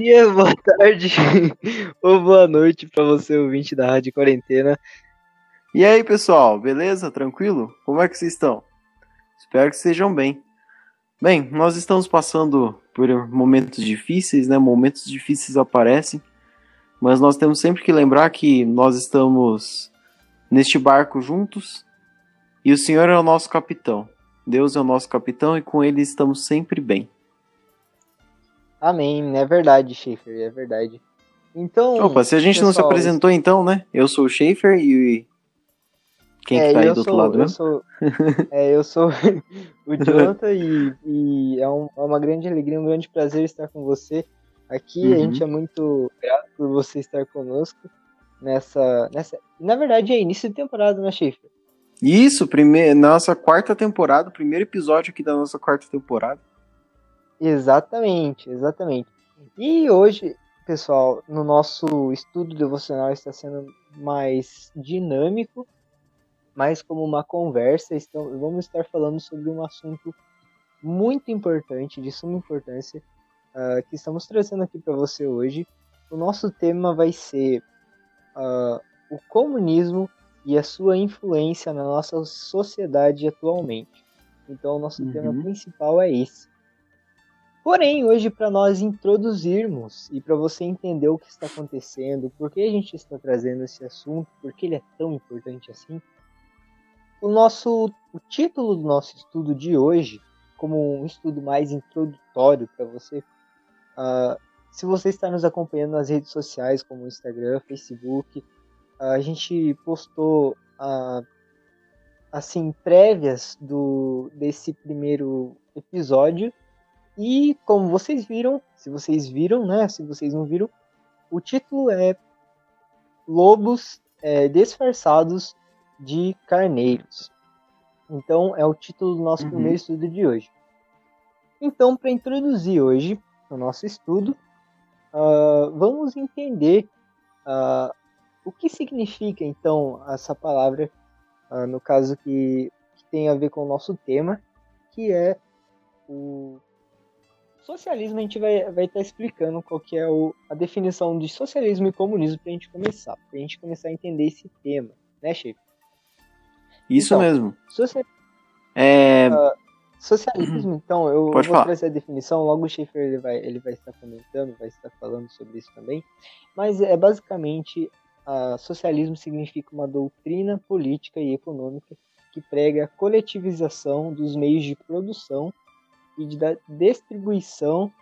Dia, boa tarde ou boa noite para você, ouvinte da Rádio Quarentena. E aí, pessoal, beleza? Tranquilo? Como é que vocês estão? Espero que estejam bem. Bem, nós estamos passando por momentos difíceis, né? Momentos difíceis aparecem, mas nós temos sempre que lembrar que nós estamos neste barco juntos e o Senhor é o nosso capitão. Deus é o nosso capitão e com ele estamos sempre bem. Amém, é verdade, Schaefer, é verdade. Então. Opa, se a gente pessoal, não se apresentou então, né? Eu sou o Schaefer e. Quem é, que tá aí do outro lado, eu Sou, é, eu sou o Jonathan e, e é, um, é, uma grande alegria, um grande prazer estar com você aqui. Uhum. A gente é muito grato por você estar conosco nessa. nessa na verdade, é início de temporada, né, Schaefer? Isso, primeir, nossa quarta temporada, primeiro episódio aqui da nossa quarta temporada. Exatamente, exatamente. E hoje, pessoal, no nosso estudo devocional está sendo mais dinâmico, mais como uma conversa. Então, vamos estar falando sobre um assunto muito importante, de suma importância, uh, que estamos trazendo aqui para você hoje. O nosso tema vai ser uh, o comunismo e a sua influência na nossa sociedade atualmente. Então, o nosso uhum. tema principal é esse. Porém, hoje, para nós introduzirmos e para você entender o que está acontecendo, por que a gente está trazendo esse assunto, por que ele é tão importante assim, o nosso o título do nosso estudo de hoje, como um estudo mais introdutório para você, uh, se você está nos acompanhando nas redes sociais, como Instagram, Facebook, a gente postou uh, assim prévias do desse primeiro episódio e como vocês viram, se vocês viram, né? Se vocês não viram, o título é Lobos é, disfarçados de carneiros. Então é o título do nosso uhum. primeiro estudo de hoje. Então, para introduzir hoje o nosso estudo, uh, vamos entender uh, o que significa então essa palavra, uh, no caso que, que, tem a ver com o nosso tema, que é o socialismo. A gente vai, vai estar tá explicando qual que é o, a definição de socialismo e comunismo para a gente começar, para a gente começar a entender esse tema, né, chefe? Isso então, mesmo. Social... É... Uh, socialismo, então, eu Pode vou falar. trazer a definição, logo o Schaefer ele vai, ele vai estar comentando, vai estar falando sobre isso também, mas é basicamente Uh, socialismo significa uma doutrina política e econômica que prega a coletivização dos meios de produção e de da distribuição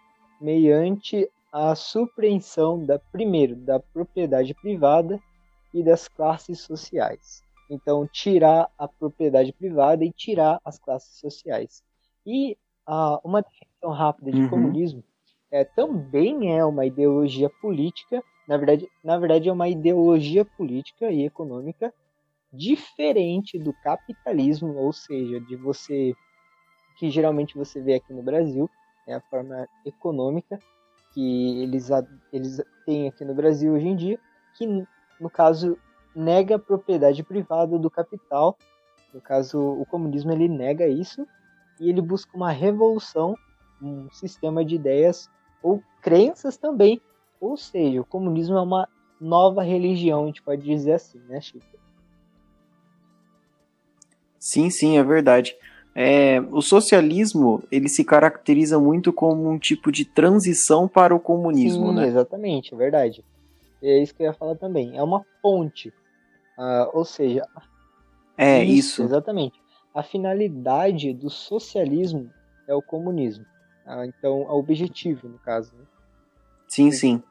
mediante a supreensão da primeiro da propriedade privada e das classes sociais. Então, tirar a propriedade privada e tirar as classes sociais. E uh, uma definição rápida de uhum. comunismo é, também é uma ideologia política na verdade, na verdade é uma ideologia política e econômica diferente do capitalismo, ou seja, de você que geralmente você vê aqui no Brasil, é a forma econômica que eles, eles têm aqui no Brasil hoje em dia, que no caso nega a propriedade privada do capital. No caso, o comunismo ele nega isso e ele busca uma revolução, um sistema de ideias ou crenças também ou seja, o comunismo é uma nova religião, a gente pode dizer assim, né, Chico? Sim, sim, é verdade. É, o socialismo ele se caracteriza muito como um tipo de transição para o comunismo, sim, né? Exatamente, é verdade. É isso que eu ia falar também. É uma ponte, uh, ou seja, é isso, isso, exatamente. A finalidade do socialismo é o comunismo. Uh, então, é o objetivo, no caso. Né? Sim, sim.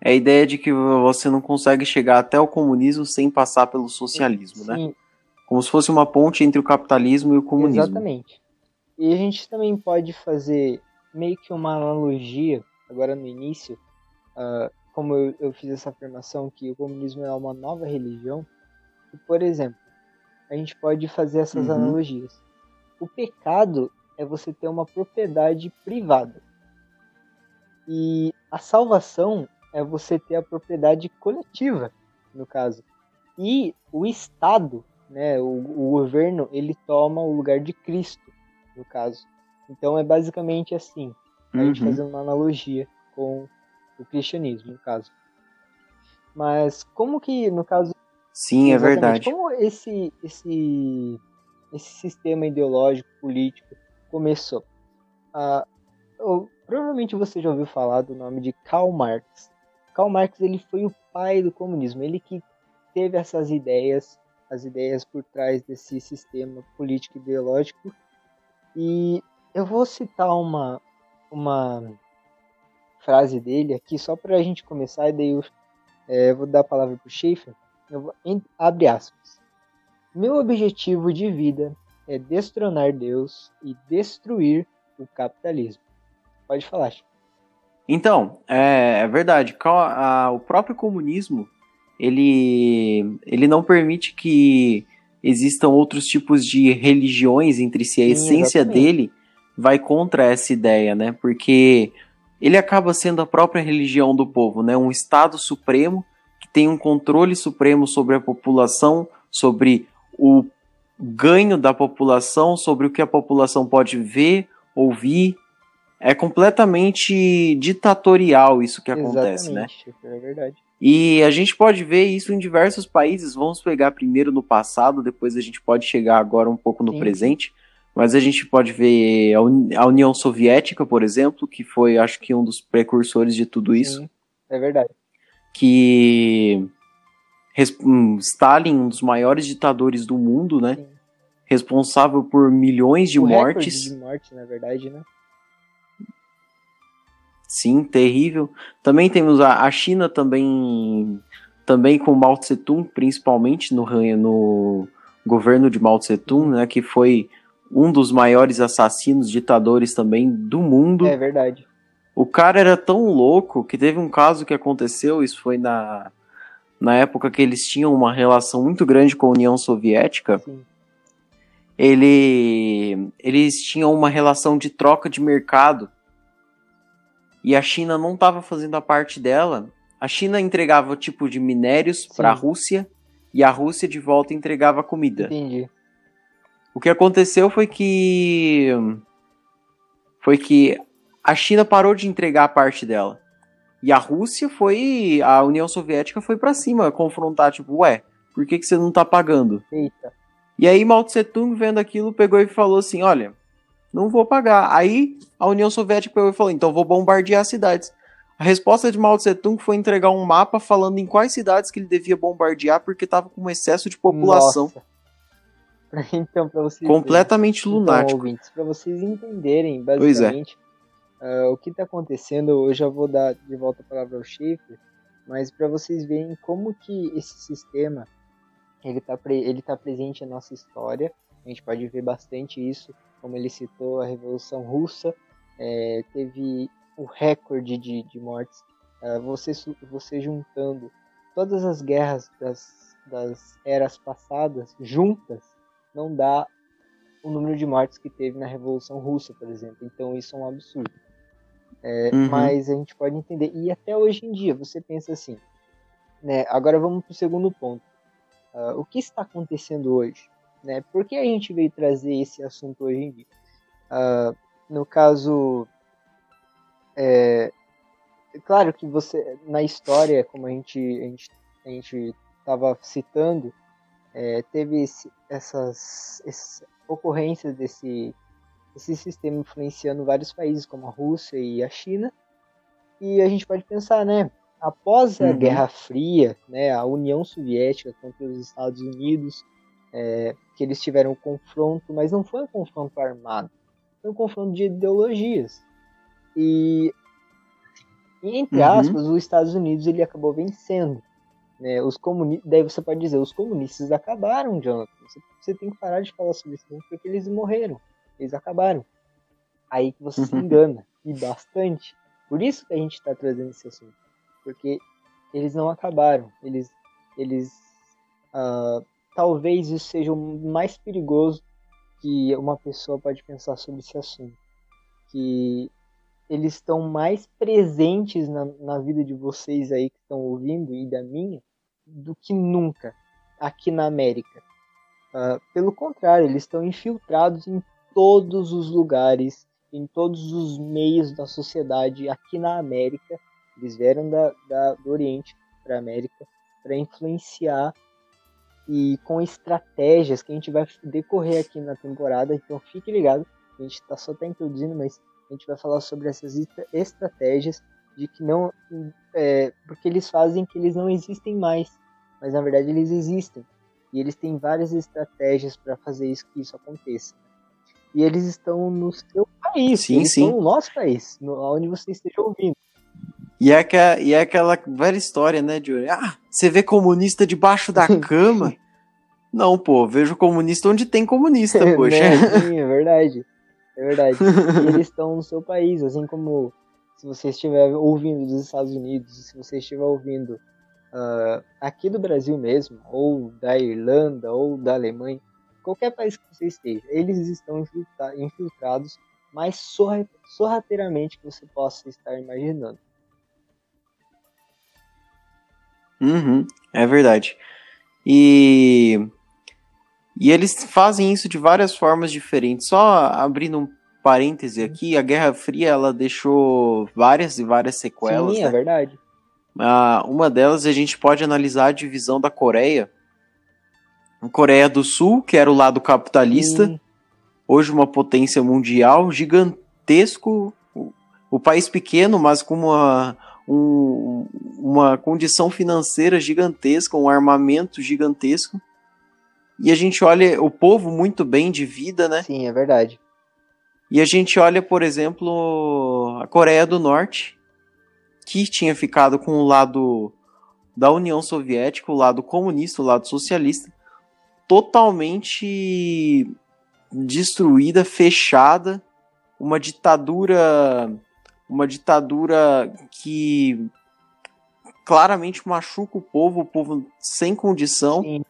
É a ideia de que você não consegue chegar até o comunismo sem passar pelo socialismo, né? sim. Como se fosse uma ponte entre o capitalismo e o comunismo. Exatamente. E a gente também pode fazer meio que uma analogia, agora no início, uh, como eu, eu, fiz essa afirmação que o comunismo é uma nova religião, e, por exemplo, a gente pode fazer essas uhum. analogias. O pecado é você ter uma propriedade privada. E a salvação é você ter a propriedade coletiva, no caso. E o Estado, né, o, o governo, ele toma o lugar de Cristo, no caso. Então é basicamente assim, a uhum. gente fazendo uma analogia com o cristianismo, no caso. Mas como que, no caso. Sim, é verdade. Como esse, esse, esse sistema ideológico, político, começou? Ah, eu, provavelmente você já ouviu falar do nome de Karl Marx. Karl Marx ele foi o pai do comunismo, ele que teve essas ideias, as ideias por trás desse sistema político ideológico. E eu vou citar uma, uma frase dele aqui só para a gente começar, e daí eu é, vou dar a palavra para o Schaefer. Vou, em, abre aspas. Meu objetivo de vida é destronar Deus e destruir o capitalismo. Pode falar, Schaefer. Então, é, é verdade. O próprio comunismo ele, ele não permite que existam outros tipos de religiões entre si. A Sim, essência exatamente. dele vai contra essa ideia, né? Porque ele acaba sendo a própria religião do povo, né? Um Estado supremo que tem um controle supremo sobre a população, sobre o ganho da população, sobre o que a população pode ver, ouvir. É completamente ditatorial isso que acontece, né? Exatamente, né? É verdade. E a gente pode ver isso em diversos países. Vamos pegar primeiro no passado, depois a gente pode chegar agora um pouco no Sim. presente. Mas a gente pode ver a União Soviética, por exemplo, que foi, acho que, um dos precursores de tudo isso. Sim, é verdade. Que hum, Stalin, um dos maiores ditadores do mundo, né? Sim. Responsável por milhões de o mortes. de morte, na verdade, né? Sim, terrível. Também temos a, a China também, também com Mao Tse Tung, principalmente no, no governo de Mao Tse Tung, né? Que foi um dos maiores assassinos, ditadores também do mundo. É verdade. O cara era tão louco que teve um caso que aconteceu, isso foi na, na época que eles tinham uma relação muito grande com a União Soviética. Sim. Ele, eles tinham uma relação de troca de mercado. E a China não estava fazendo a parte dela. A China entregava tipo de minérios para a Rússia e a Rússia de volta entregava comida. Entendi. O que aconteceu foi que foi que a China parou de entregar a parte dela. E a Rússia foi, a União Soviética foi para cima confrontar, tipo, ué, por que, que você não tá pagando? Eita. E aí Mao Tse Tung vendo aquilo pegou e falou assim, olha, não vou pagar. Aí a União Soviética falou, então vou bombardear as cidades. A resposta de Mao Tse Tung foi entregar um mapa falando em quais cidades que ele devia bombardear porque estava com um excesso de população. Nossa. então, para vocês completamente verem, lunático. Então, para vocês entenderem basicamente é. uh, o que está acontecendo, eu já vou dar de volta a palavra ao Schaefer, mas para vocês verem como que esse sistema ele está ele tá presente na nossa história. A gente pode ver bastante isso, como ele citou a Revolução Russa, é, teve o recorde de, de mortes. Uh, você, você juntando todas as guerras das, das eras passadas juntas, não dá o número de mortes que teve na Revolução Russa, por exemplo. Então isso é um absurdo. É, uhum. Mas a gente pode entender. E até hoje em dia, você pensa assim. Né? Agora vamos para o segundo ponto. Uh, o que está acontecendo hoje? Né? Por que a gente veio trazer esse assunto hoje em dia? Uh, no caso, é, claro que você na história, como a gente a gente a gente estava citando, é, teve esse, essas, essas, ocorrências desse, desse sistema influenciando vários países, como a Rússia e a China. E a gente pode pensar, né? Após a uhum. Guerra Fria, né, a União Soviética contra os Estados Unidos, é, que eles tiveram um confronto, mas não foi um confronto armado, foi um confronto de ideologias. E, entre uhum. aspas, os Estados Unidos ele acabou vencendo. Né, os comunistas, daí você pode dizer, os comunistas acabaram, Jonathan. Você, você tem que parar de falar sobre isso porque eles morreram. Eles acabaram. Aí que você uhum. se engana. E bastante. Por isso que a gente está trazendo esse assunto. Porque eles não acabaram. Eles. eles uh, talvez isso seja o mais perigoso que uma pessoa pode pensar sobre esse assunto. Que eles estão mais presentes na, na vida de vocês aí que estão ouvindo e da minha do que nunca aqui na América. Uh, pelo contrário, eles estão infiltrados em todos os lugares, em todos os meios da sociedade aqui na América Eles vieram da, da do Oriente para a América para influenciar e com estratégias que a gente vai decorrer aqui na temporada. Então fique ligado, a gente tá, só está introduzindo, mas a gente vai falar sobre essas estratégias de que não. É, porque eles fazem que eles não existem mais, mas na verdade eles existem. E eles têm várias estratégias para fazer isso que isso aconteça. E eles estão no seu país, sim, eles sim. estão no nosso país, no, onde você esteja ouvindo. E é, que, e é aquela velha história, né, de ah, você vê comunista debaixo da cama? Não, pô, vejo comunista onde tem comunista, poxa. né? Sim, é verdade. É verdade. e eles estão no seu país, assim como se você estiver ouvindo dos Estados Unidos, se você estiver ouvindo uh, aqui do Brasil mesmo, ou da Irlanda, ou da Alemanha, qualquer país que você esteja, eles estão infiltrados mais sorrateiramente que você possa estar imaginando. Uhum, é verdade. E, e eles fazem isso de várias formas diferentes. Só abrindo um parêntese aqui, a Guerra Fria ela deixou várias e várias sequelas. Sim, né? é verdade. Ah, uma delas a gente pode analisar a divisão da Coreia. A Coreia do Sul, que era o lado capitalista, Sim. hoje uma potência mundial, gigantesco, o país pequeno, mas com uma, um, uma condição financeira gigantesca, um armamento gigantesco. E a gente olha o povo muito bem de vida, né? Sim, é verdade. E a gente olha, por exemplo, a Coreia do Norte, que tinha ficado com o lado da União Soviética, o lado comunista, o lado socialista, totalmente destruída, fechada, uma ditadura, uma ditadura que claramente machuca o povo, o povo sem condição. Sim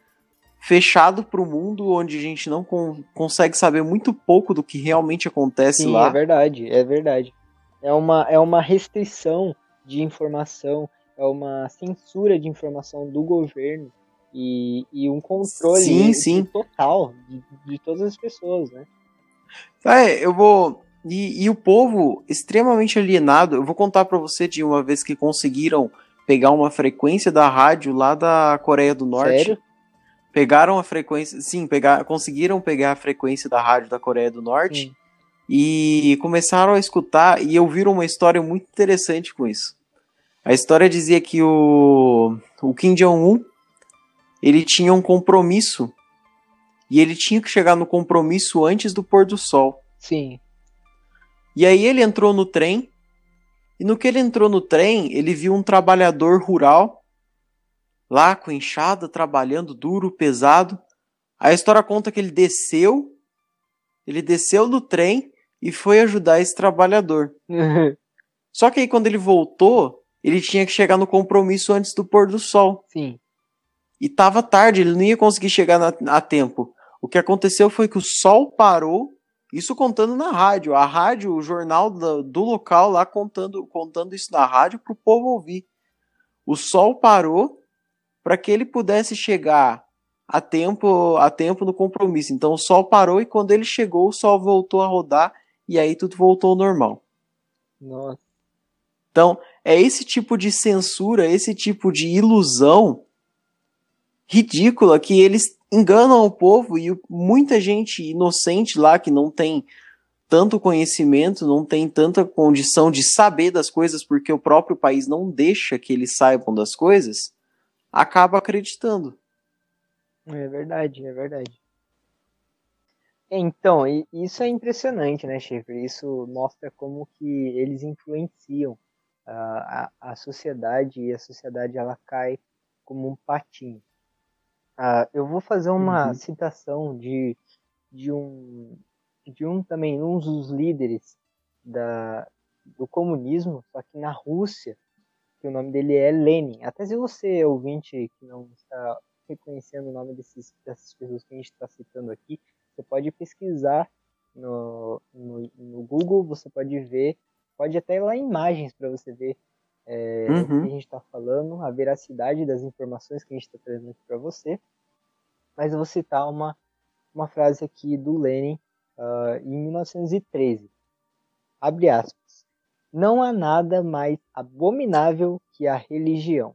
fechado para o mundo, onde a gente não con consegue saber muito pouco do que realmente acontece Sim, lá. É verdade, é verdade. É uma, é uma restrição de informação, é uma censura de informação do governo e, e um controle sim, sim. total de, de todas as pessoas, né? É, eu vou. E, e o povo extremamente alienado. Eu vou contar para você de uma vez que conseguiram pegar uma frequência da rádio lá da Coreia do Norte. Sério? pegaram a frequência, sim, pegar, conseguiram pegar a frequência da rádio da Coreia do Norte sim. e começaram a escutar e ouviram uma história muito interessante com isso. A história dizia que o, o Kim Jong-un ele tinha um compromisso e ele tinha que chegar no compromisso antes do pôr do sol. Sim. E aí ele entrou no trem e no que ele entrou no trem ele viu um trabalhador rural lá com enxada, trabalhando duro, pesado. A história conta que ele desceu, ele desceu do trem e foi ajudar esse trabalhador. Só que aí quando ele voltou, ele tinha que chegar no compromisso antes do pôr do sol. Sim. E tava tarde, ele não ia conseguir chegar na, a tempo. O que aconteceu foi que o sol parou, isso contando na rádio. A rádio, o jornal do, do local lá contando, contando isso na rádio para o povo ouvir. O sol parou para que ele pudesse chegar a tempo, a tempo no compromisso. Então o sol parou e quando ele chegou, o sol voltou a rodar e aí tudo voltou ao normal. Nossa. Então, é esse tipo de censura, esse tipo de ilusão ridícula que eles enganam o povo e muita gente inocente lá que não tem tanto conhecimento, não tem tanta condição de saber das coisas porque o próprio país não deixa que eles saibam das coisas acaba acreditando. É verdade, é verdade. Então, isso é impressionante, né, Schaefer? Isso mostra como que eles influenciam a, a, a sociedade e a sociedade ela cai como um patinho. Uh, eu vou fazer uma uhum. citação de, de um de um também um dos líderes da, do comunismo, só que na Rússia, que o nome dele é Lenin. Até se você, ouvinte, que não está reconhecendo o nome desses, dessas pessoas que a gente está citando aqui, você pode pesquisar no, no, no, Google, você pode ver, pode até ir lá imagens para você ver é, uhum. que a gente está falando, a veracidade das informações que a gente está trazendo aqui para você. Mas eu vou citar uma, uma frase aqui do Lenin uh, em 1913. Abre aspas. não há nada mais abominável que a religião.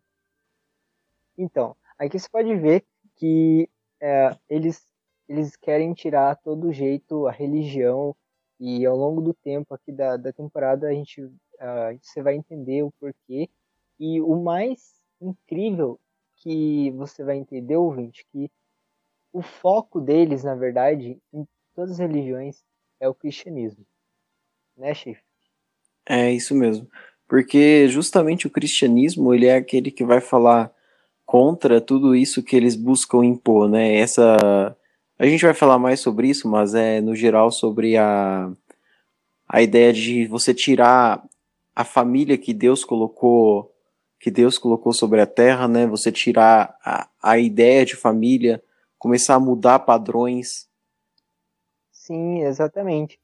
Então, aqui você pode ver que é, eles, eles querem tirar todo jeito a religião e ao longo do tempo aqui da, da temporada a gente uh, você vai entender o porquê e o mais incrível que você vai entender, ouvinte, que o foco deles, na verdade, em todas as religiões, é o cristianismo. Né, chefe? É isso mesmo. Porque justamente o cristianismo, ele é aquele que vai falar contra tudo isso que eles buscam impor, né? Essa a gente vai falar mais sobre isso, mas é no geral sobre a a ideia de você tirar a família que Deus colocou que Deus colocou sobre a terra, né? Você tirar a, a ideia de família, começar a mudar padrões. Sim, exatamente.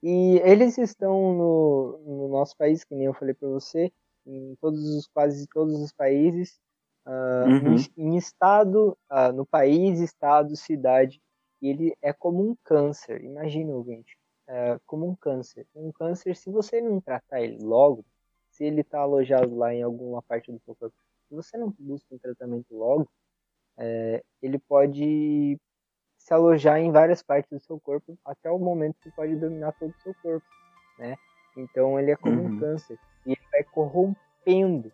E eles estão no, no nosso país, que nem eu falei para você, em todos os quase todos os países, uh, uhum. em, em, estado, uh, no país, estado, cidade, e ele é como um câncer. Imagina, ouvinte, uh, como um câncer. Um câncer, se você não tratar ele logo, se ele está alojado lá em alguma parte do seu corpo, se você não busca um tratamento logo, é, ele pode se alojar em várias partes do seu corpo até o momento que pode dominar todo o seu corpo, né? Então ele é como uhum. um câncer e ele vai corrompendo,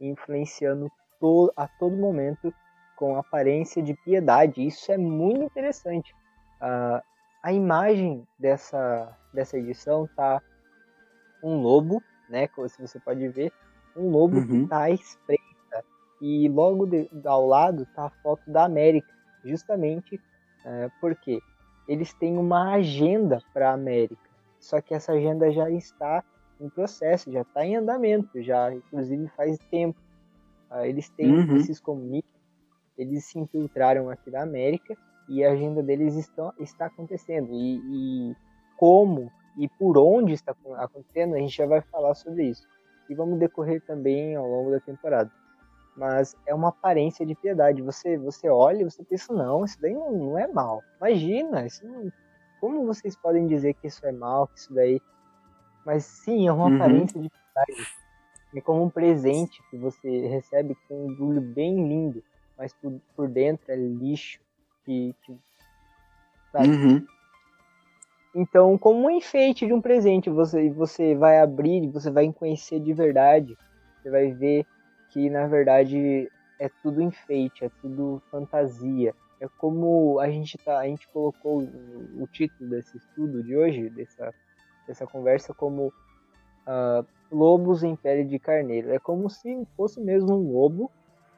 influenciando to a todo momento com aparência de piedade. Isso é muito interessante. Uh, a imagem dessa dessa edição tá um lobo né? Como você pode ver, um lobo uhum. que está à espreita. E logo de, ao lado está a foto da América, justamente é, porque eles têm uma agenda para a América. Só que essa agenda já está em processo, já está em andamento, já inclusive faz tempo. Uh, eles têm uhum. esses comunicadores, eles se infiltraram aqui da América e a agenda deles estão, está acontecendo. E, e como e por onde está acontecendo, a gente já vai falar sobre isso. E vamos decorrer também ao longo da temporada. Mas é uma aparência de piedade. Você você olha e você pensa, não, isso daí não, não é mal. Imagina, isso não, como vocês podem dizer que isso é mal, que isso daí... Mas sim, é uma uhum. aparência de piedade. É como um presente que você recebe com um embrulho bem lindo, mas por, por dentro é lixo. Que, que sabe? Uhum. Então, como um enfeite de um presente, você, você vai abrir, você vai conhecer de verdade, você vai ver que na verdade é tudo enfeite, é tudo fantasia. É como a gente tá, a gente colocou o título desse estudo de hoje, dessa, dessa conversa, como uh, lobos em pele de carneiro. É como se fosse mesmo um lobo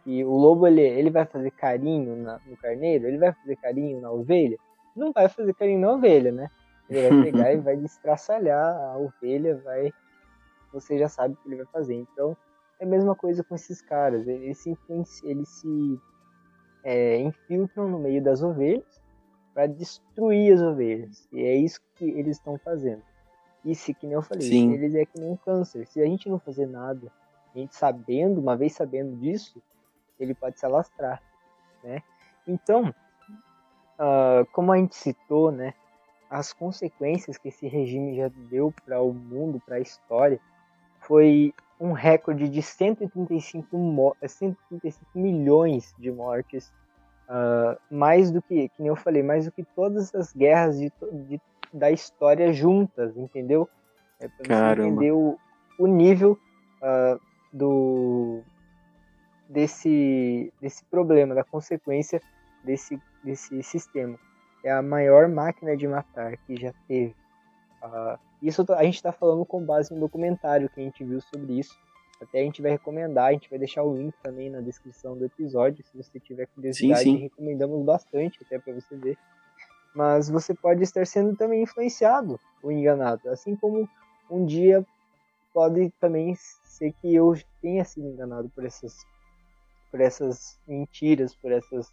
e o lobo ele, ele vai fazer carinho na, no carneiro, ele vai fazer carinho na ovelha, não vai fazer carinho na ovelha, né? Ele vai pegar e vai destraçalhar a ovelha, vai. Você já sabe o que ele vai fazer. Então, é a mesma coisa com esses caras. Eles se, eles se é, infiltram no meio das ovelhas para destruir as ovelhas. E é isso que eles estão fazendo. Isso que nem eu falei, Sim. eles é que nem um câncer. Se a gente não fazer nada, a gente sabendo, uma vez sabendo disso, ele pode se alastrar, né? Então, uh, como a gente citou, né, as consequências que esse regime já deu para o mundo, para a história, foi um recorde de 135, 135 milhões de mortes, uh, mais do que, que nem eu falei, mais do que todas as guerras de, de da história juntas, entendeu? É para você entender o, o nível uh, do desse desse problema, da consequência desse desse sistema é a maior máquina de matar que já teve. Uh, isso a gente está falando com base no documentário que a gente viu sobre isso. Até a gente vai recomendar, a gente vai deixar o link também na descrição do episódio, se você tiver curiosidade, sim, sim. recomendamos bastante até para você ver. Mas você pode estar sendo também influenciado ou enganado, assim como um dia pode também ser que eu tenha sido enganado por essas por essas mentiras, por essas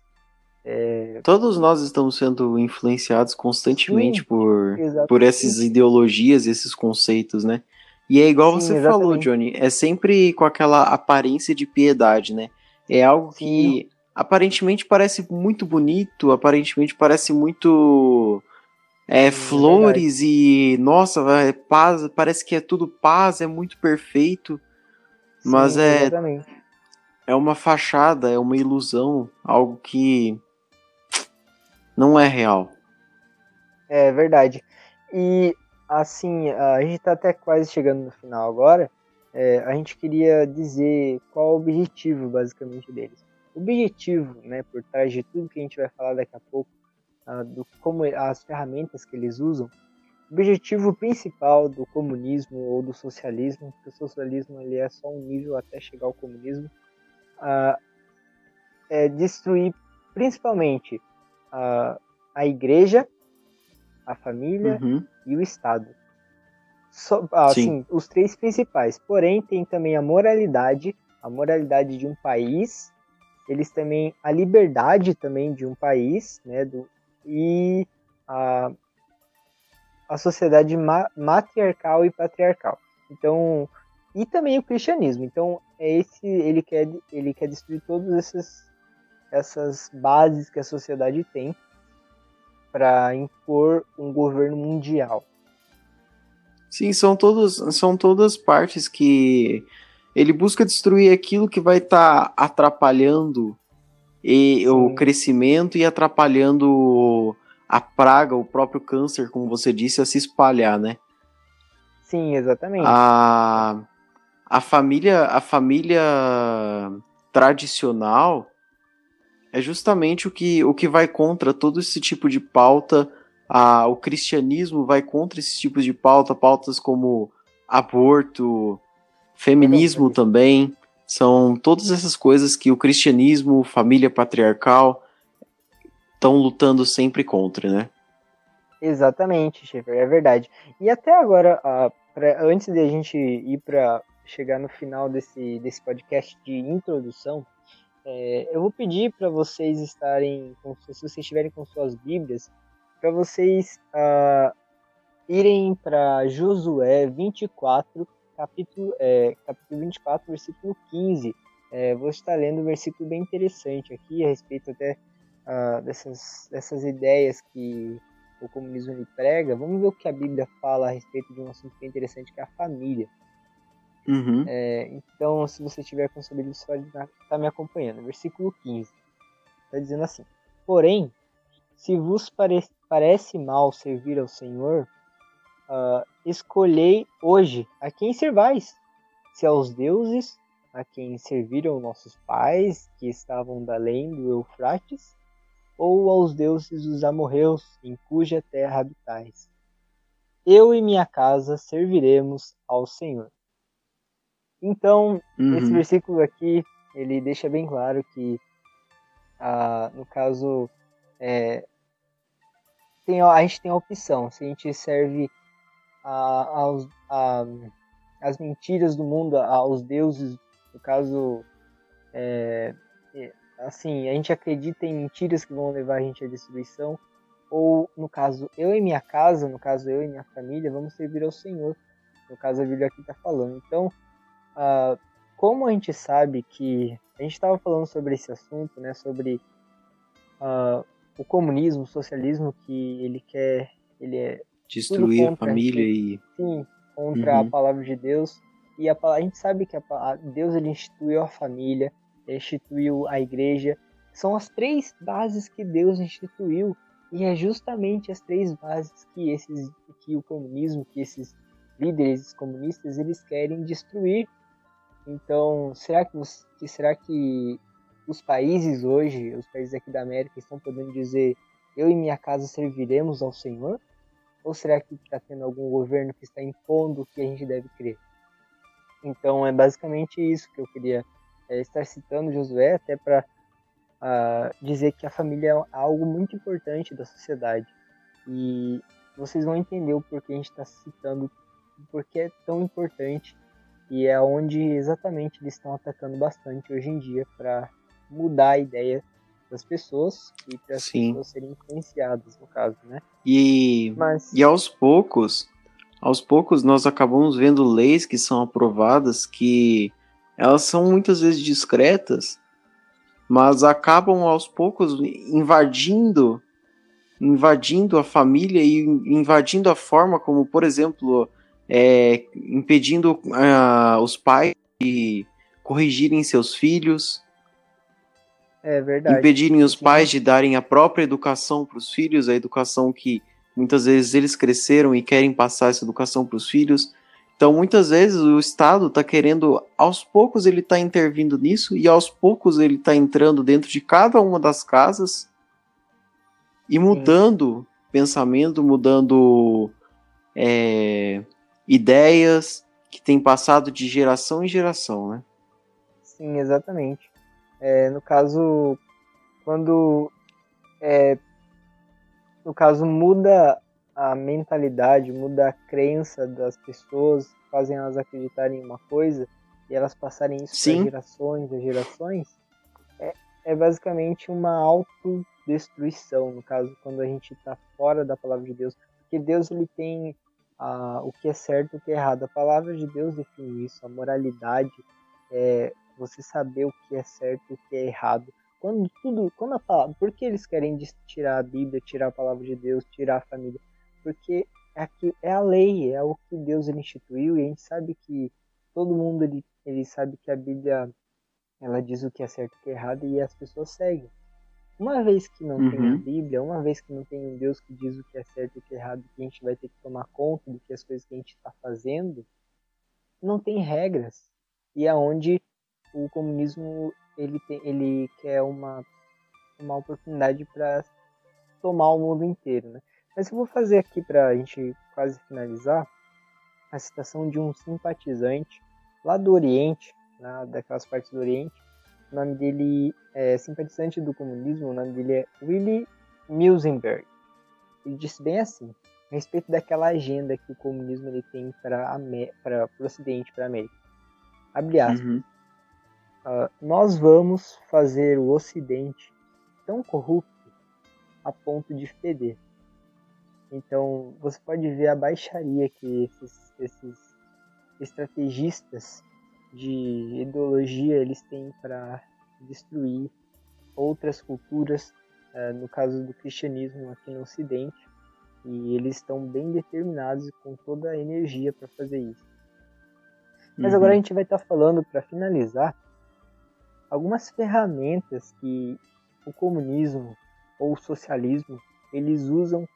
é... Todos nós estamos sendo influenciados constantemente Sim, por, por essas ideologias, esses conceitos, né? E é igual Sim, você exatamente. falou, Johnny, é sempre com aquela aparência de piedade, né? É algo Sim. que aparentemente parece muito bonito, aparentemente parece muito é, flores e nossa, é paz, parece que é tudo paz, é muito perfeito, Sim, mas é exatamente. É uma fachada, é uma ilusão, algo que não é real. É verdade. E assim, a gente está até quase chegando no final agora. É, a gente queria dizer qual o objetivo basicamente deles. O objetivo, né, por trás de tudo que a gente vai falar daqui a pouco, uh, do como as ferramentas que eles usam, o objetivo principal do comunismo ou do socialismo, porque o socialismo ele é só um nível até chegar ao comunismo, uh, é destruir principalmente uh, a igreja, a família uhum. e o Estado. So, assim, os três principais. Porém, tem também a moralidade, a moralidade de um país, eles também a liberdade também de um país, né, do, e a, a sociedade ma matriarcal e patriarcal. Então, e também o cristianismo. Então, é esse ele quer ele quer destruir todas essas essas bases que a sociedade tem para impor um governo mundial. Sim, são todos são todas partes que ele busca destruir aquilo que vai estar tá atrapalhando e o crescimento e atrapalhando a praga, o próprio câncer, como você disse, a se espalhar, né? Sim, exatamente. A, a família, a família tradicional é justamente o que, o que vai contra todo esse tipo de pauta. A, o cristianismo vai contra esse tipo de pauta, pautas como aborto, feminismo também. São todas essas coisas que o cristianismo, família patriarcal, estão lutando sempre contra, né? Exatamente, Schaefer, é verdade. E até agora, uh, pra, antes de a gente ir para chegar no final desse, desse podcast de introdução, é, eu vou pedir para vocês estarem, se vocês estiverem com suas Bíblias, para vocês uh, irem para Josué 24, capítulo, é, capítulo 24, versículo 15. É, vou estar lendo um versículo bem interessante aqui a respeito até uh, dessas, dessas ideias que o comunismo lhe prega. Vamos ver o que a Bíblia fala a respeito de um assunto bem interessante que é a família. Uhum. É, então, se você tiver com sua Bíblia, você pode estar tá me acompanhando. Versículo 15. Está dizendo assim: Porém, se vos pare parece mal servir ao Senhor, uh, escolhei hoje a quem servais, se aos deuses a quem serviram nossos pais, que estavam da além do Eufrates, ou aos deuses dos amorreus, em cuja terra habitais. Eu e minha casa serviremos ao Senhor. Então, uhum. esse versículo aqui, ele deixa bem claro que, ah, no caso, é, tem, a gente tem a opção, se a gente serve a, aos, a, as mentiras do mundo, aos deuses, no caso, é, assim, a gente acredita em mentiras que vão levar a gente à destruição, ou no caso, eu e minha casa, no caso, eu e minha família, vamos servir ao Senhor, no caso, a Bíblia aqui está falando. Então, uh, como a gente sabe que a gente estava falando sobre esse assunto, né, sobre uh, o comunismo, o socialismo, que ele quer, ele é destruir a família e sim contra uhum. a palavra de Deus. E a, a gente sabe que a, a, Deus ele instituiu a família instituiu a igreja. São as três bases que Deus instituiu. E é justamente as três bases que esses que o comunismo que esses líderes comunistas eles querem destruir então será que, será que os países hoje os países aqui da América estão podendo dizer eu e minha casa serviremos ao Senhor ou será que está tendo algum governo que está impondo o que a gente deve crer? Então é basicamente isso que eu queria é, estar citando Josué, até para uh, ah, dizer que a família é algo muito importante da sociedade. E vocês vão entender o porquê a gente está citando, porque é tão importante e é onde exatamente eles estão atacando bastante hoje em dia para mudar a ideia das pessoas e para as pessoas serem influenciadas, no caso, né? E, Mas... e aos poucos, aos poucos nós acabamos vendo leis que são aprovadas que elas são muitas vezes discretas, mas acabam aos poucos invadindo invadindo a família e invadindo a forma como, por exemplo, é, impedindo uh, os pais de corrigirem seus filhos. É verdade. Impedirem os pais de darem a própria educação para os filhos, a educação que muitas vezes eles cresceram e querem passar essa educação para os filhos. Então, muitas vezes o Estado está querendo, aos poucos ele está intervindo nisso e aos poucos ele está entrando dentro de cada uma das casas e mudando Sim. pensamento, mudando é, ideias que tem passado de geração em geração, né? Sim, exatamente. É, no caso, quando é, no caso muda a mentalidade, muda a crença das pessoas, fazem elas acreditarem em uma coisa e elas passarem isso para gerações e gerações, é, é basicamente uma autodestruição, no caso, quando a gente está fora da palavra de Deus, porque Deus ele tem a, o que é certo e o que é errado. A palavra de Deus define isso, a moralidade é você saber o que é certo e o que é errado. Quando tudo, quando a palavra, por que eles querem tirar a Bíblia, tirar a palavra de Deus, tirar a família? porque é, aqui, é a lei, é o que Deus instituiu, e a gente sabe que todo mundo ele, ele sabe que a Bíblia ela diz o que é certo e o que é errado, e as pessoas seguem. Uma vez que não uhum. tem a uhum. Bíblia, uma vez que não tem um Deus que diz o que é certo e o que é errado, que a gente vai ter que tomar conta do que as coisas que a gente está fazendo, não tem regras. E é onde o comunismo ele, tem, ele quer uma, uma oportunidade para tomar o mundo inteiro, né? Mas eu vou fazer aqui para a gente quase finalizar a citação de um simpatizante lá do Oriente, daquelas partes do Oriente. O nome dele é simpatizante do comunismo, o nome dele é Willy Milzenberg. Ele disse bem assim, a respeito daquela agenda que o comunismo ele tem para o Ocidente, para a América. Abre aspas. Uhum. Uh, nós vamos fazer o Ocidente tão corrupto a ponto de feder. Então você pode ver a baixaria que esses, esses estrategistas de ideologia eles têm para destruir outras culturas, uh, no caso do cristianismo aqui no Ocidente, e eles estão bem determinados com toda a energia para fazer isso. Mas uhum. agora a gente vai estar tá falando para finalizar algumas ferramentas que o comunismo ou o socialismo eles usam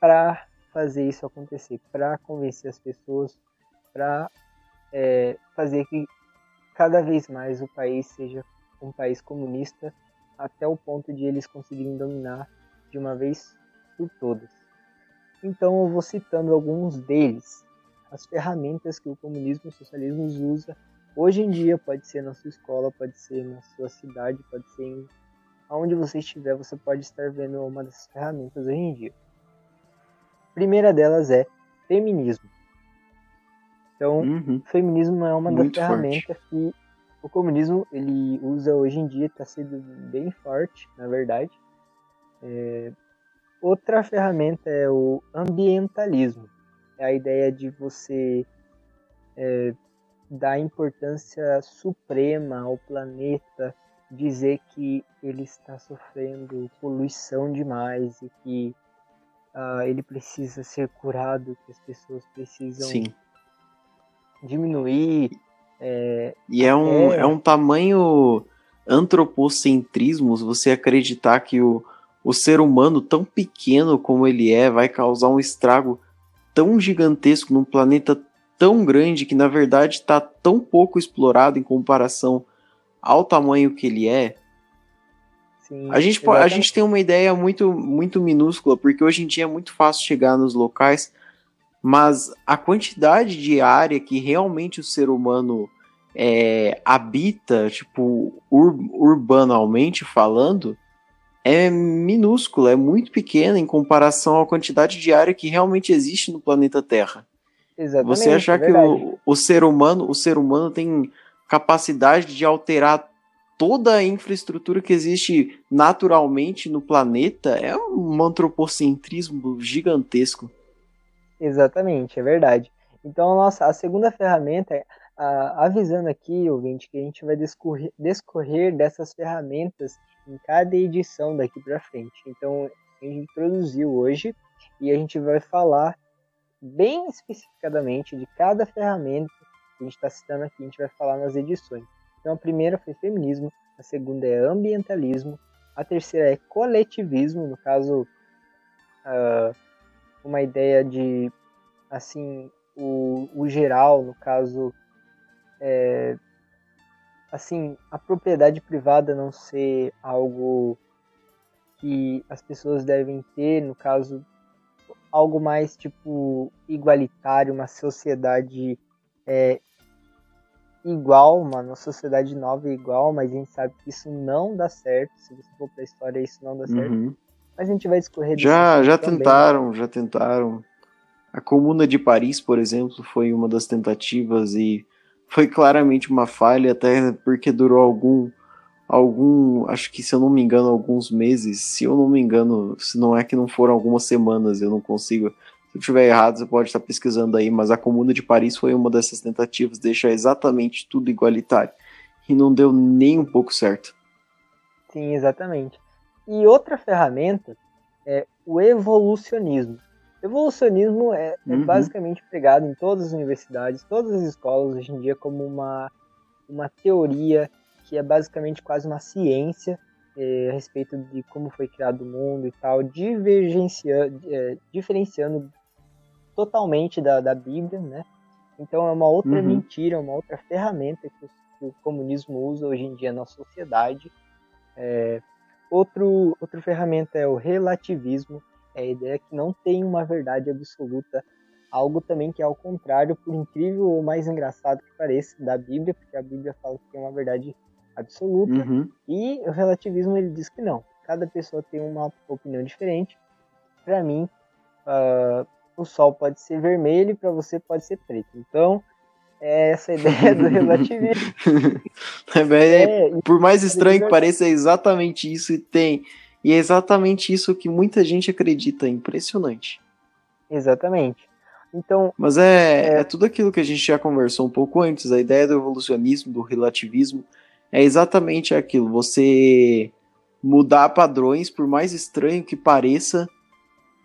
para fazer isso acontecer, para convencer as pessoas, para é, fazer que cada vez mais o país seja um país comunista, até o ponto de eles conseguirem dominar de uma vez por todas. Então eu vou citando alguns deles, as ferramentas que o comunismo e o socialismo usa hoje em dia, pode ser na sua escola, pode ser na sua cidade, pode ser em, aonde você estiver, você pode estar vendo uma dessas ferramentas hoje em dia primeira delas é feminismo. Então, uhum. feminismo é uma Muito das ferramentas forte. que o comunismo ele usa hoje em dia, está sendo bem forte, na verdade. É... Outra ferramenta é o ambientalismo. É a ideia de você é, dar importância suprema ao planeta, dizer que ele está sofrendo poluição demais e que uh, ele precisa ser curado, que as pessoas precisam Sim. Diminuir. É, e é um, é... é um tamanho antropocentrismo você acreditar que o, o ser humano, tão pequeno como ele é, vai causar um estrago tão gigantesco num planeta tão grande que na verdade está tão pouco explorado em comparação ao tamanho que ele é, Sim, a, gente a gente tem uma ideia muito, muito minúscula, porque hoje em dia é muito fácil chegar nos locais, mas a quantidade de área que realmente o ser humano é, habita, tipo, ur, urbanalmente falando, é minúscula, é muito pequena em comparação à quantidade de área que realmente existe no planeta Terra. Exatamente, Você achar é que o, o ser humano, o ser humano tem capacidade de alterar toda a infraestrutura que existe naturalmente no planeta é um antropocentrismo gigantesco. Exatamente, é verdade. Então, nossa, a segunda ferramenta é avisando aqui, ouvinte, que a gente vai discorrer, discorrer dessas ferramentas em cada edição daqui para frente. Então, a gente introduziu hoje e a gente vai falar bem especificadamente de cada ferramenta que a gente está citando aqui, a gente vai falar nas edições. Então a primeira foi feminismo, a segunda é ambientalismo, a terceira é coletivismo, no caso, uh, uma ideia de, assim, o, o geral, no caso, é, assim, a propriedade privada não ser algo que as pessoas devem ter, no caso, algo mais tipo igualitário, uma sociedade é, igual, uma sociedade nova igual, mas a gente sabe que isso não dá certo. Se você for para a história, isso não dá certo. Mas a gente vai discorrer Já, já tentaram, já tentaram. A Comuna de Paris, por exemplo, foi uma das tentativas e foi claramente uma falha, até porque durou algum, algum, acho que se eu não me engano, alguns meses. Se eu não me engano, se não é que não foram algumas semanas, eu não consigo. Se eu estiver errado, você pode estar pesquisando aí, mas a Comuna de Paris foi uma dessas tentativas de deixar exatamente tudo igualitário. E não deu nem um pouco certo. Sim, exatamente. E outra ferramenta é o evolucionismo. Evolucionismo é, é uhum. basicamente pregado em todas as universidades, todas as escolas hoje em dia como uma, uma teoria que é basicamente quase uma ciência é, a respeito de como foi criado o mundo e tal, divergenciando, é, diferenciando totalmente da, da Bíblia, né? Então é uma outra uhum. mentira, uma outra ferramenta que o, que o, comunismo usa hoje em dia na sociedade. É, outro, outra ferramenta é o relativismo, é a ideia que não tem uma verdade absoluta, algo também que é ao contrário, por incrível ou mais engraçado que pareça, da Bíblia, porque a Bíblia fala que tem uma verdade absoluta, uhum. e o relativismo ele diz que não. Cada pessoa tem uma opinião diferente. Para mim, uh, o sol pode ser vermelho e para você pode ser preto. Então, é essa ideia do relativismo. é, é, por mais estranho que pareça, é exatamente isso e tem e é exatamente isso que muita gente acredita. É impressionante. Exatamente. Então, Mas é, é... é tudo aquilo que a gente já conversou um pouco antes. A ideia do evolucionismo, do relativismo, é exatamente aquilo. Você mudar padrões, por mais estranho que pareça.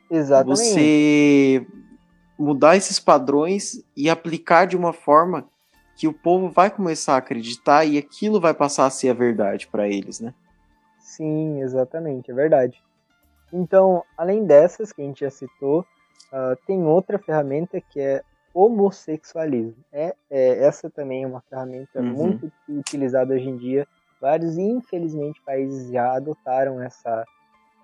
Exatamente. Você mudar esses padrões e aplicar de uma forma que o povo vai começar a acreditar e aquilo vai passar a ser a verdade para eles, né? Sim, exatamente, é verdade. Então, além dessas que a gente já citou, uh, tem outra ferramenta que é homossexualismo. É, é essa também é uma ferramenta uhum. muito utilizada hoje em dia. Vários, infelizmente, países já adotaram essa,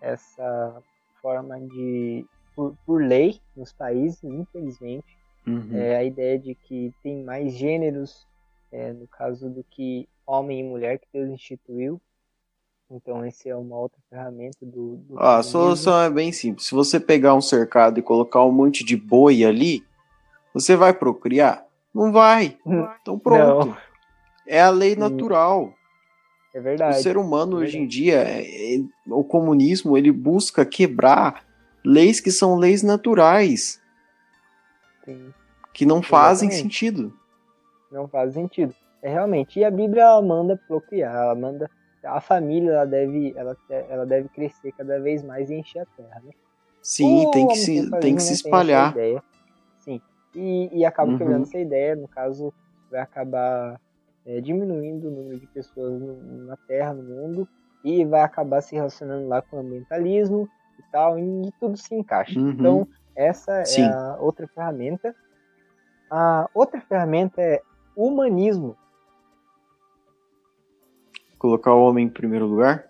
essa forma de por, por lei nos países, infelizmente. Uhum. É a ideia de que tem mais gêneros, é, no caso do que homem e mulher que Deus instituiu. Então, essa é uma outra ferramenta do. do ah, a solução é bem simples. Se você pegar um cercado e colocar um monte de boi ali, você vai procriar? Não vai. Então, pronto. Não. É a lei natural. É verdade. O ser humano é hoje em dia, é, é, o comunismo, ele busca quebrar leis que são leis naturais. Sim. Que não fazem Exatamente. sentido. Não faz sentido. É realmente. E a Bíblia ela manda procriar, ela manda a família ela deve, ela, ela deve crescer cada vez mais e encher a terra, né? Sim, o tem que se, tem que se espalhar. Sim, e, e acaba uhum. quebrando essa ideia, no caso, vai acabar é, diminuindo o número de pessoas no, na Terra, no mundo, e vai acabar se relacionando lá com o ambientalismo tal, e, tudo se encaixa. Uhum. Então, essa Sim. é a outra ferramenta. A outra ferramenta é humanismo colocar o homem em primeiro lugar?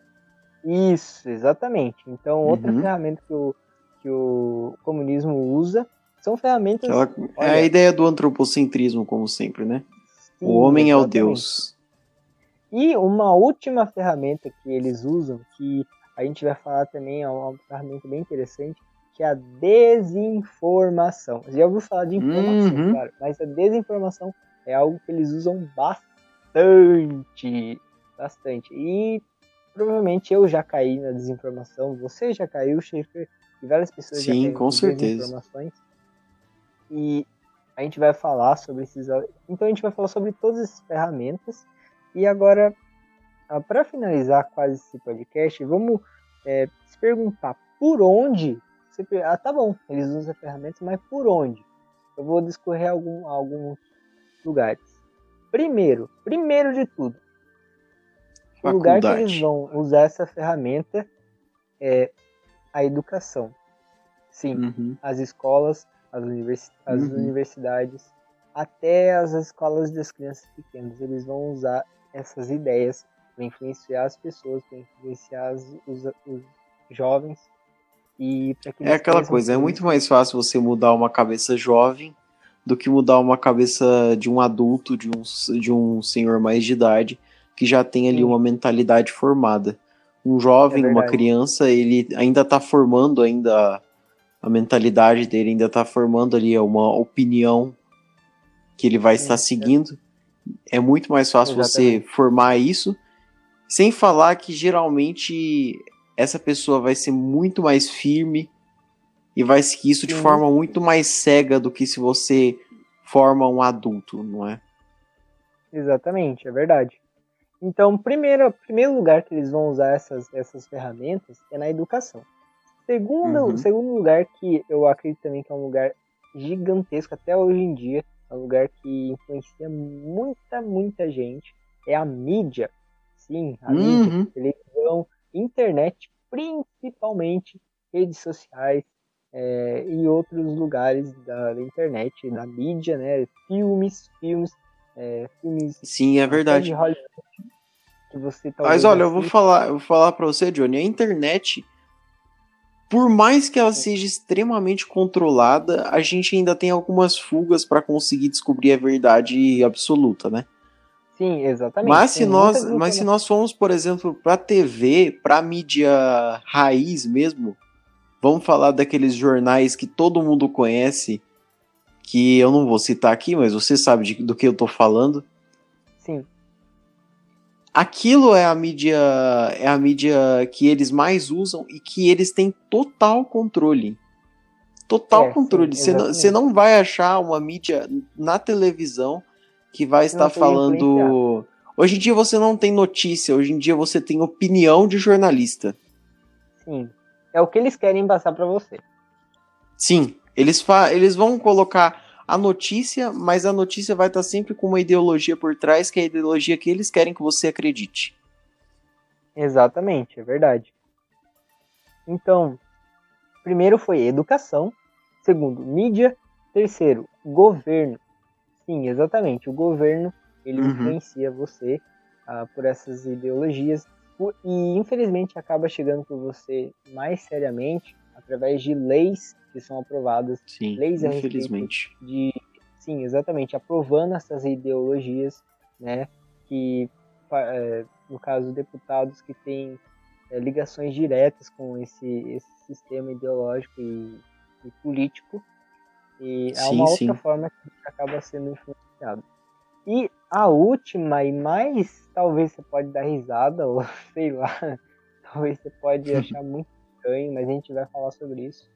Isso, exatamente. Então, outra uhum. ferramenta que o, que o comunismo usa são ferramentas. Ela, olha, é a ideia do antropocentrismo, como sempre, né? Sim, o homem exatamente. é o Deus. E uma última ferramenta que eles usam, que a gente vai falar também, é uma ferramenta bem interessante, que é a desinformação. Você já ouviu falar de informação, uhum. claro, mas a desinformação é algo que eles usam bastante bastante. E provavelmente eu já caí na desinformação, você já caiu, Schaefer, e várias pessoas Sim, já com certeza. desinformações. E a gente vai falar sobre esses. Então a gente vai falar sobre todas essas ferramentas. E agora, ah, para finalizar quase esse podcast, vamos é, se perguntar por onde. Você, ah, tá bom, eles usam ferramentas, mas por onde? Eu vou discorrer algum, alguns lugares. Primeiro, primeiro de tudo, Faculdade. o lugar que eles vão usar essa ferramenta é a educação. Sim, uhum. as escolas, as, univers as uhum. universidades, até as escolas das crianças pequenas, eles vão usar essas ideias para influenciar as pessoas, para influenciar os, os jovens e é aquela coisa, é muito mais fácil você mudar uma cabeça jovem do que mudar uma cabeça de um adulto, de um, de um senhor mais de idade, que já tem ali Sim. uma mentalidade formada. Um jovem, é uma criança, ele ainda está formando ainda a mentalidade dele, ainda está formando ali uma opinião que ele vai Sim, estar seguindo. É. é muito mais fácil Exatamente. você formar isso, sem falar que geralmente essa pessoa vai ser muito mais firme e vai seguir isso de forma muito mais cega do que se você forma um adulto, não é? Exatamente, é verdade. Então, primeiro, primeiro lugar que eles vão usar essas, essas ferramentas é na educação. Segundo, uhum. segundo lugar que eu acredito também que é um lugar gigantesco até hoje em dia, é um lugar que influencia muita, muita gente, é a mídia. Sim, a uhum. mídia, televisão, internet, principalmente redes sociais é, e outros lugares da, da, internet, da mídia, né? Filmes, filmes, é, filmes. Sim, é verdade. que você Mas olha, eu vou falar, eu vou falar para você, Johnny, a internet, por mais que ela seja extremamente controlada, a gente ainda tem algumas fugas para conseguir descobrir a verdade absoluta, né? Sim, exatamente. Mas se, nós, mas se nós formos, por exemplo, para TV, para mídia raiz mesmo, vamos falar daqueles jornais que todo mundo conhece, que eu não vou citar aqui, mas você sabe de, do que eu tô falando. Sim. Aquilo é a mídia é a mídia que eles mais usam e que eles têm total controle. Total é, controle. Você não, não vai achar uma mídia na televisão que vai estar falando. Hoje em dia você não tem notícia, hoje em dia você tem opinião de jornalista. Sim. É o que eles querem passar para você. Sim. Eles, fa eles vão colocar a notícia, mas a notícia vai estar sempre com uma ideologia por trás, que é a ideologia que eles querem que você acredite. Exatamente, é verdade. Então, primeiro foi educação, segundo, mídia, terceiro, governo, Sim, exatamente. O governo ele uhum. influencia você uh, por essas ideologias e infelizmente acaba chegando por você mais seriamente através de leis que são aprovadas, sim, leis infelizmente. de sim, exatamente, aprovando essas ideologias, né, que é, no caso deputados que têm é, ligações diretas com esse, esse sistema ideológico e, e político e é uma sim. outra forma que acaba sendo influenciado. E a última e mais, talvez você pode dar risada, ou sei lá, talvez você pode achar muito estranho, mas a gente vai falar sobre isso.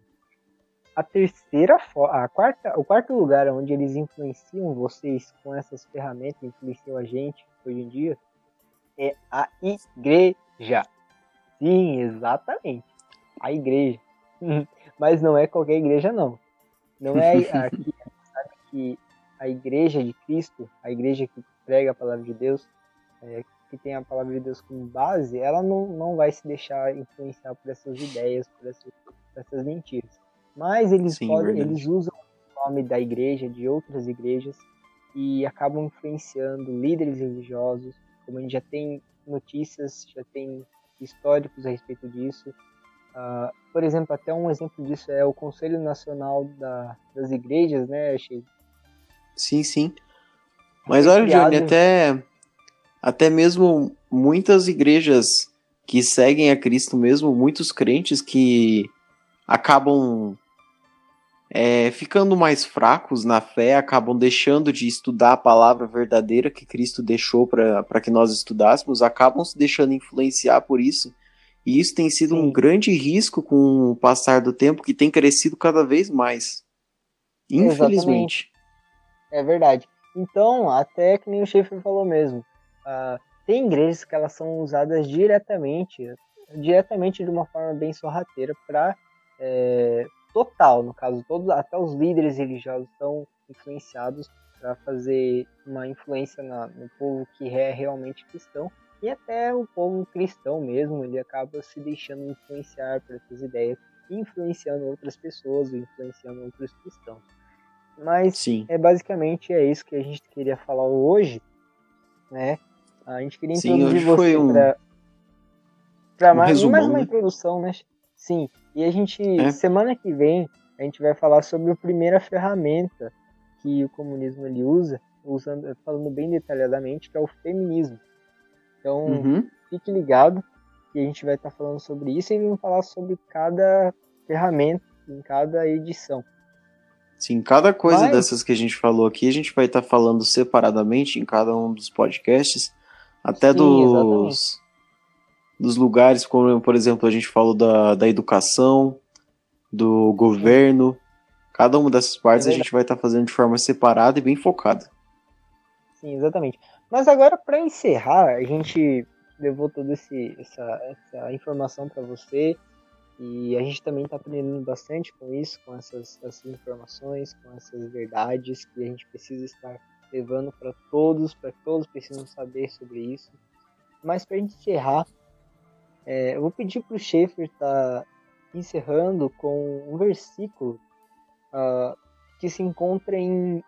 A terceira, a quarta, o quarto lugar onde eles influenciam vocês com essas ferramentas, influenciam a gente hoje em dia, é a igreja. Sim, exatamente. A igreja. Mas não é qualquer igreja, não. Não é aqui, sabe que a igreja de Cristo, a igreja que prega a palavra de Deus, é, que tem a palavra de Deus como base, ela não, não vai se deixar influenciar por essas ideias, por essas, por essas mentiras. Mas eles Sim, podem, eles usam o nome da igreja, de outras igrejas, e acabam influenciando líderes religiosos, como a gente já tem notícias, já tem históricos a respeito disso, Uh, por exemplo, até um exemplo disso é o Conselho Nacional da, das Igrejas, né, Achei. Sim, sim. Mas olha. Johnny, até, até mesmo muitas igrejas que seguem a Cristo mesmo, muitos crentes que acabam é, ficando mais fracos na fé, acabam deixando de estudar a palavra verdadeira que Cristo deixou para que nós estudássemos, acabam se deixando influenciar por isso e isso tem sido um grande risco com o passar do tempo, que tem crescido cada vez mais. Infelizmente. Exatamente. É verdade. Então, até que nem o Schaefer falou mesmo, uh, tem igrejas que elas são usadas diretamente, diretamente de uma forma bem sorrateira para é, total, no caso, todos, até os líderes religiosos são influenciados para fazer uma influência na, no povo que é realmente cristão e até o povo cristão mesmo, ele acaba se deixando influenciar por essas ideias, influenciando outras pessoas, influenciando outros cristãos. Mas Sim. é basicamente é isso que a gente queria falar hoje, né? A gente queria Sim, introduzir você um- para para um mais, resumão, mais uma né? introdução, né? Sim. E a gente É. semana que vem a gente vai falar sobre a primeira ferramenta que o comunismo ele usa, usando falando bem detalhadamente, que é o feminismo. Então, Uhum. fique ligado que a gente vai estar falando sobre isso e vamos falar sobre cada ferramenta em cada edição. Sim, cada coisa Mas- dessas que a gente falou aqui, a gente vai estar falando separadamente em cada um dos podcasts, até Sim, dos, dos lugares, como, por exemplo, a gente falou da, da educação, do governo. Cada uma dessas partes É a gente vai estar fazendo de forma separada e bem focada. Sim, exatamente. Mas agora, para encerrar, a gente levou toda essa, essa informação para você e a gente também está aprendendo bastante com isso, com essas, essas informações, com essas verdades que a gente precisa estar levando para todos, para todos precisam saber sobre isso. Mas para encerrar, é, eu vou pedir para o Schaefer estar encerrando com um versículo ah, que se encontra em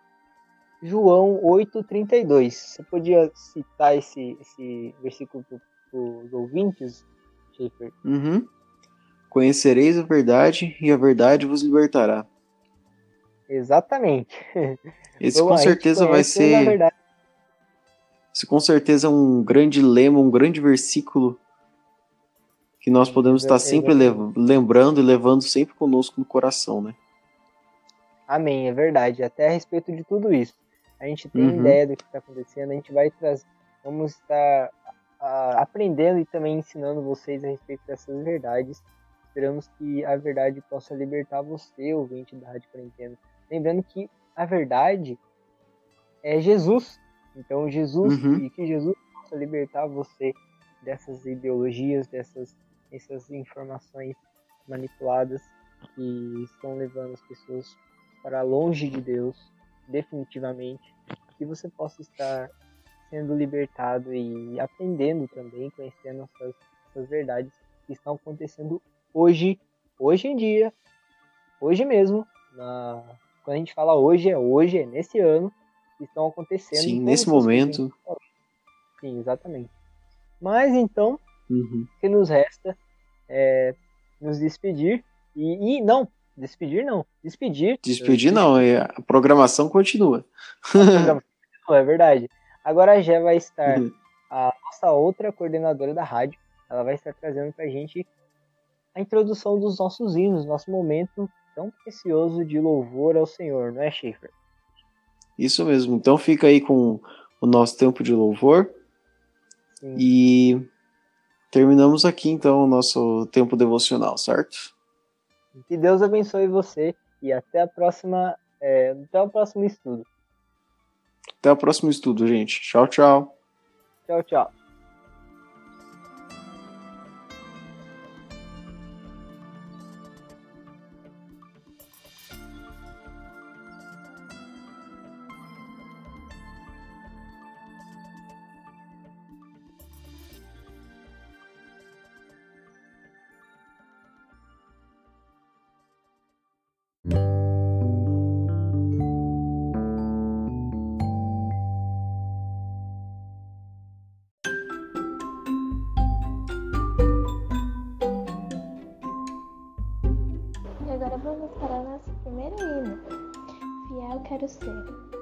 João 8,32. Você podia citar esse, esse versículo para os ouvintes, Schaefer? Uhum. Conhecereis a verdade e a verdade vos libertará. Exatamente. Esse Vamos com lá, gente certeza vai ser. Esse com certeza é um grande lema, um grande versículo que nós podemos estar sempre lembrando e levando sempre conosco no coração, né? Amém, é verdade. Até a respeito de tudo isso. A gente tem Uhum. ideia do que está acontecendo, a gente vai trazer. Vamos estar ah, aprendendo e também ensinando vocês a respeito dessas verdades. Esperamos que a verdade possa libertar você, ouvinte da Rádio Quarentena. Lembrando que a verdade é Jesus. Então, Jesus, Uhum. e que Jesus possa libertar você dessas ideologias, dessas, dessas informações manipuladas que estão levando as pessoas para longe de Deus, definitivamente. Que você possa estar sendo libertado e aprendendo também, conhecendo essas, essas verdades que estão acontecendo hoje, hoje em dia, hoje mesmo. Na, quando a gente fala hoje, é hoje, é nesse ano, que estão acontecendo. Sim, nesse a momento. Sim, exatamente. Mas então, Uhum. o que nos resta é nos despedir. E, e não, despedir não. Despedir. Despedir não, é- a programação continua. Não, é verdade. Agora Gé vai estar, Uhum. a nossa outra coordenadora da rádio, ela vai estar trazendo pra gente a introdução dos nossos hinos, nosso momento tão precioso de louvor ao Senhor, não é, Schaefer? Isso mesmo. Então fica aí com o nosso tempo de louvor Sim. e terminamos aqui então o nosso tempo devocional, certo? Que Deus abençoe você e até a próxima, é, até o próximo estudo. Até o próximo estudo, gente. Tchau, tchau. Tchau, tchau. Agora vamos para o nosso primeiro hino. Fiel quero ser.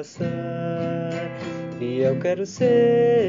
Passar, Fiel quero ser,